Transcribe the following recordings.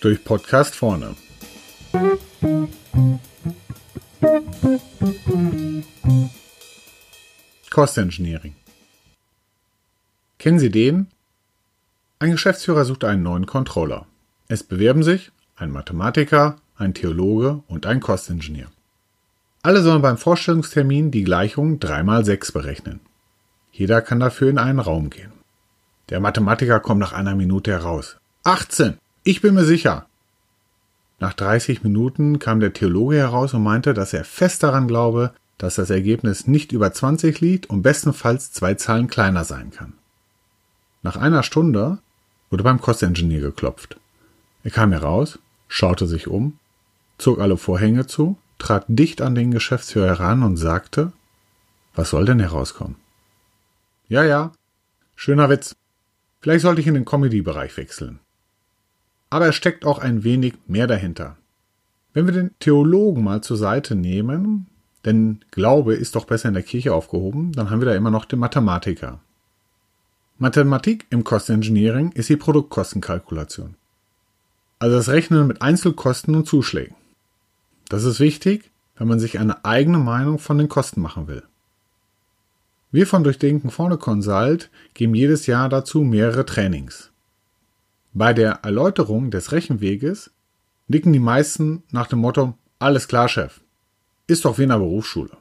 Durch Podcast vorne. Cost Engineering. Kennen Sie den? Ein Geschäftsführer sucht einen neuen Controller. Es bewerben sich ein Mathematiker, ein Theologe und ein Kostingenieur. Alle sollen beim Vorstellungstermin die Gleichung 3 mal 6 berechnen. Jeder kann dafür in einen Raum gehen. Der Mathematiker kommt nach einer Minute heraus. 18! Ich bin mir sicher! Nach 30 Minuten kam der Theologe heraus und meinte, dass er fest daran glaube, dass das Ergebnis nicht über 20 liegt und bestenfalls zwei Zahlen kleiner sein kann. Nach einer Stunde wurde beim Kostingenieur geklopft. Er kam heraus, schaute sich um, zog alle Vorhänge zu, trat dicht an den Geschäftsführer heran und sagte, was soll denn herauskommen? Ja, ja, schöner Witz. Vielleicht sollte ich in den Comedy-Bereich wechseln. Aber es steckt auch ein wenig mehr dahinter. Wenn wir den Theologen mal zur Seite nehmen, denn Glaube ist doch besser in der Kirche aufgehoben, dann haben wir da immer noch den Mathematiker. Mathematik im Cost Engineering ist die Produktkostenkalkulation. Also das Rechnen mit Einzelkosten und Zuschlägen. Das ist wichtig, wenn man sich eine eigene Meinung von den Kosten machen will. Wir von Durchdenken vorne Consult geben jedes Jahr dazu mehrere Trainings. Bei der Erläuterung des Rechenweges nicken die meisten nach dem Motto, alles klar, Chef. Ist doch wie in der Berufsschule.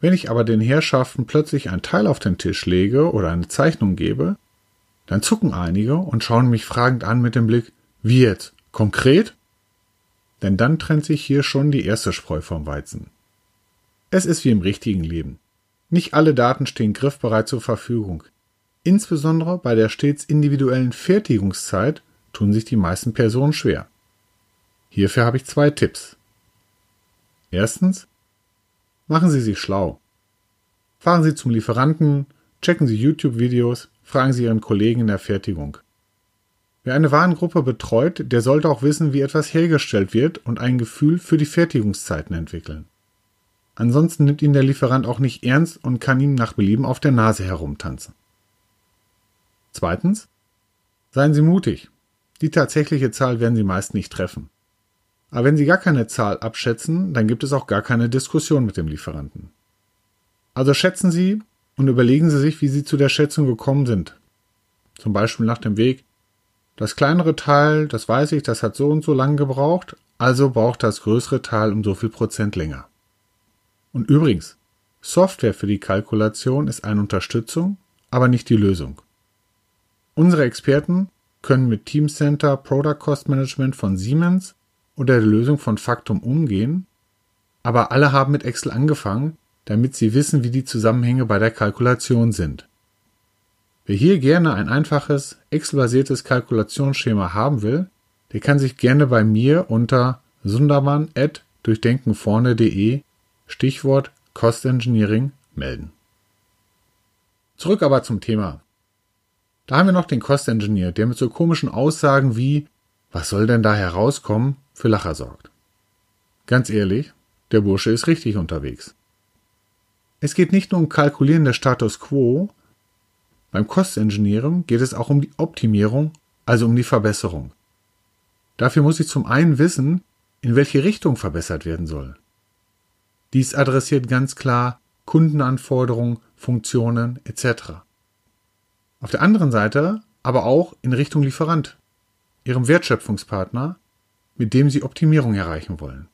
Wenn ich aber den Herrschaften plötzlich ein Teil auf den Tisch lege oder eine Zeichnung gebe, dann zucken einige und schauen mich fragend an mit dem Blick, wie jetzt? Konkret? Denn dann trennt sich hier schon die erste Spreu vom Weizen. Es ist wie im richtigen Leben. Nicht alle Daten stehen griffbereit zur Verfügung. Insbesondere bei der stets individuellen Fertigungszeit tun sich die meisten Personen schwer. Hierfür habe ich zwei Tipps. Erstens, machen Sie sich schlau. Fahren Sie zum Lieferanten, checken Sie YouTube-Videos, fragen Sie Ihren Kollegen in der Fertigung. Wer eine Warengruppe betreut, der sollte auch wissen, wie etwas hergestellt wird und ein Gefühl für die Fertigungszeiten entwickeln. Ansonsten nimmt ihn der Lieferant auch nicht ernst und kann ihm nach Belieben auf der Nase herumtanzen. Zweitens. Seien Sie mutig. Die tatsächliche Zahl werden Sie meist nicht treffen. Aber wenn Sie gar keine Zahl abschätzen, dann gibt es auch gar keine Diskussion mit dem Lieferanten. Also schätzen Sie und überlegen Sie sich, wie Sie zu der Schätzung gekommen sind. Zum Beispiel nach dem Weg, das kleinere Teil, das weiß ich, das hat so und so lang gebraucht, also braucht das größere Teil um so viel Prozent länger. Und übrigens, Software für die Kalkulation ist eine Unterstützung, aber nicht die Lösung. Unsere Experten können mit Teamcenter Product Cost Management von Siemens oder der Lösung von Factum umgehen, aber alle haben mit Excel angefangen, damit sie wissen, wie die Zusammenhänge bei der Kalkulation sind. Wer hier gerne ein einfaches Excel-basiertes Kalkulationsschema haben will, der kann sich gerne bei mir unter sundermann@durchdenkenvorne.de Stichwort Cost Engineering melden. Zurück aber zum Thema. Da haben wir noch den Cost Engineer, der mit so komischen Aussagen wie was soll denn da herauskommen, für Lacher sorgt. Ganz ehrlich, der Bursche ist richtig unterwegs. Es geht nicht nur um Kalkulieren des Status quo, beim Cost Engineering geht es auch um die Optimierung, also um die Verbesserung. Dafür muss ich zum einen wissen, in welche Richtung verbessert werden soll. Dies adressiert ganz klar Kundenanforderungen, Funktionen etc. Auf der anderen Seite aber auch in Richtung Lieferant, Ihrem Wertschöpfungspartner, mit dem Sie Optimierung erreichen wollen.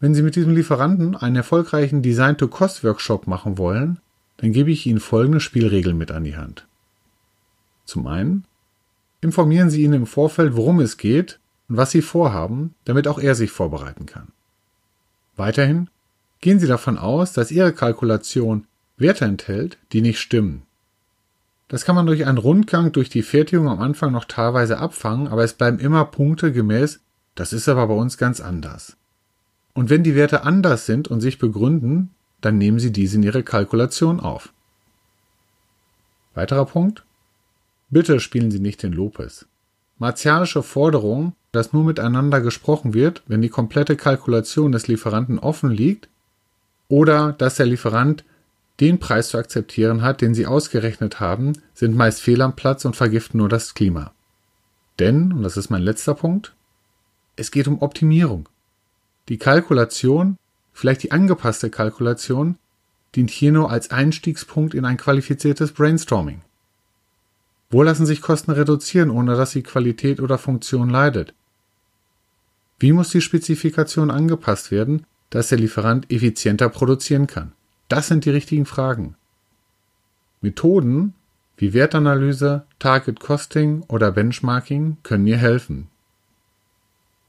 Wenn Sie mit diesem Lieferanten einen erfolgreichen Design-to-Cost-Workshop machen wollen, dann gebe ich Ihnen folgende Spielregeln mit an die Hand. Zum einen informieren Sie ihn im Vorfeld, worum es geht und was Sie vorhaben, damit auch er sich vorbereiten kann. Weiterhin gehen Sie davon aus, dass Ihre Kalkulation Werte enthält, die nicht stimmen. Das kann man durch einen Rundgang durch die Fertigung am Anfang noch teilweise abfangen, aber es bleiben immer Punkte gemäß, das ist aber bei uns ganz anders. Und wenn die Werte anders sind und sich begründen, dann nehmen Sie diese in Ihre Kalkulation auf. Weiterer Punkt. Bitte spielen Sie nicht den Lopez. Martialische Forderung, dass nur miteinander gesprochen wird, wenn die komplette Kalkulation des Lieferanten offen liegt, oder dass der Lieferant den Preis zu akzeptieren hat, den sie ausgerechnet haben, sind meist fehl am Platz und vergiften nur das Klima. Denn, und das ist mein letzter Punkt, es geht um Optimierung. Die Kalkulation, vielleicht die angepasste Kalkulation, dient hier nur als Einstiegspunkt in ein qualifiziertes Brainstorming. Wo lassen sich Kosten reduzieren, ohne dass die Qualität oder Funktion leidet? Wie muss die Spezifikation angepasst werden, dass der Lieferant effizienter produzieren kann? Das sind die richtigen Fragen. Methoden wie Wertanalyse, Target Costing oder Benchmarking können ihr helfen.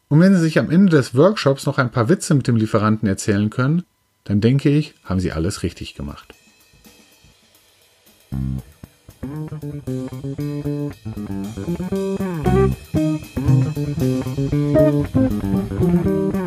Und wenn Sie sich am Ende des Workshops noch ein paar Witze mit dem Lieferanten erzählen können, dann denke ich, haben Sie alles richtig gemacht. Musik Thank you.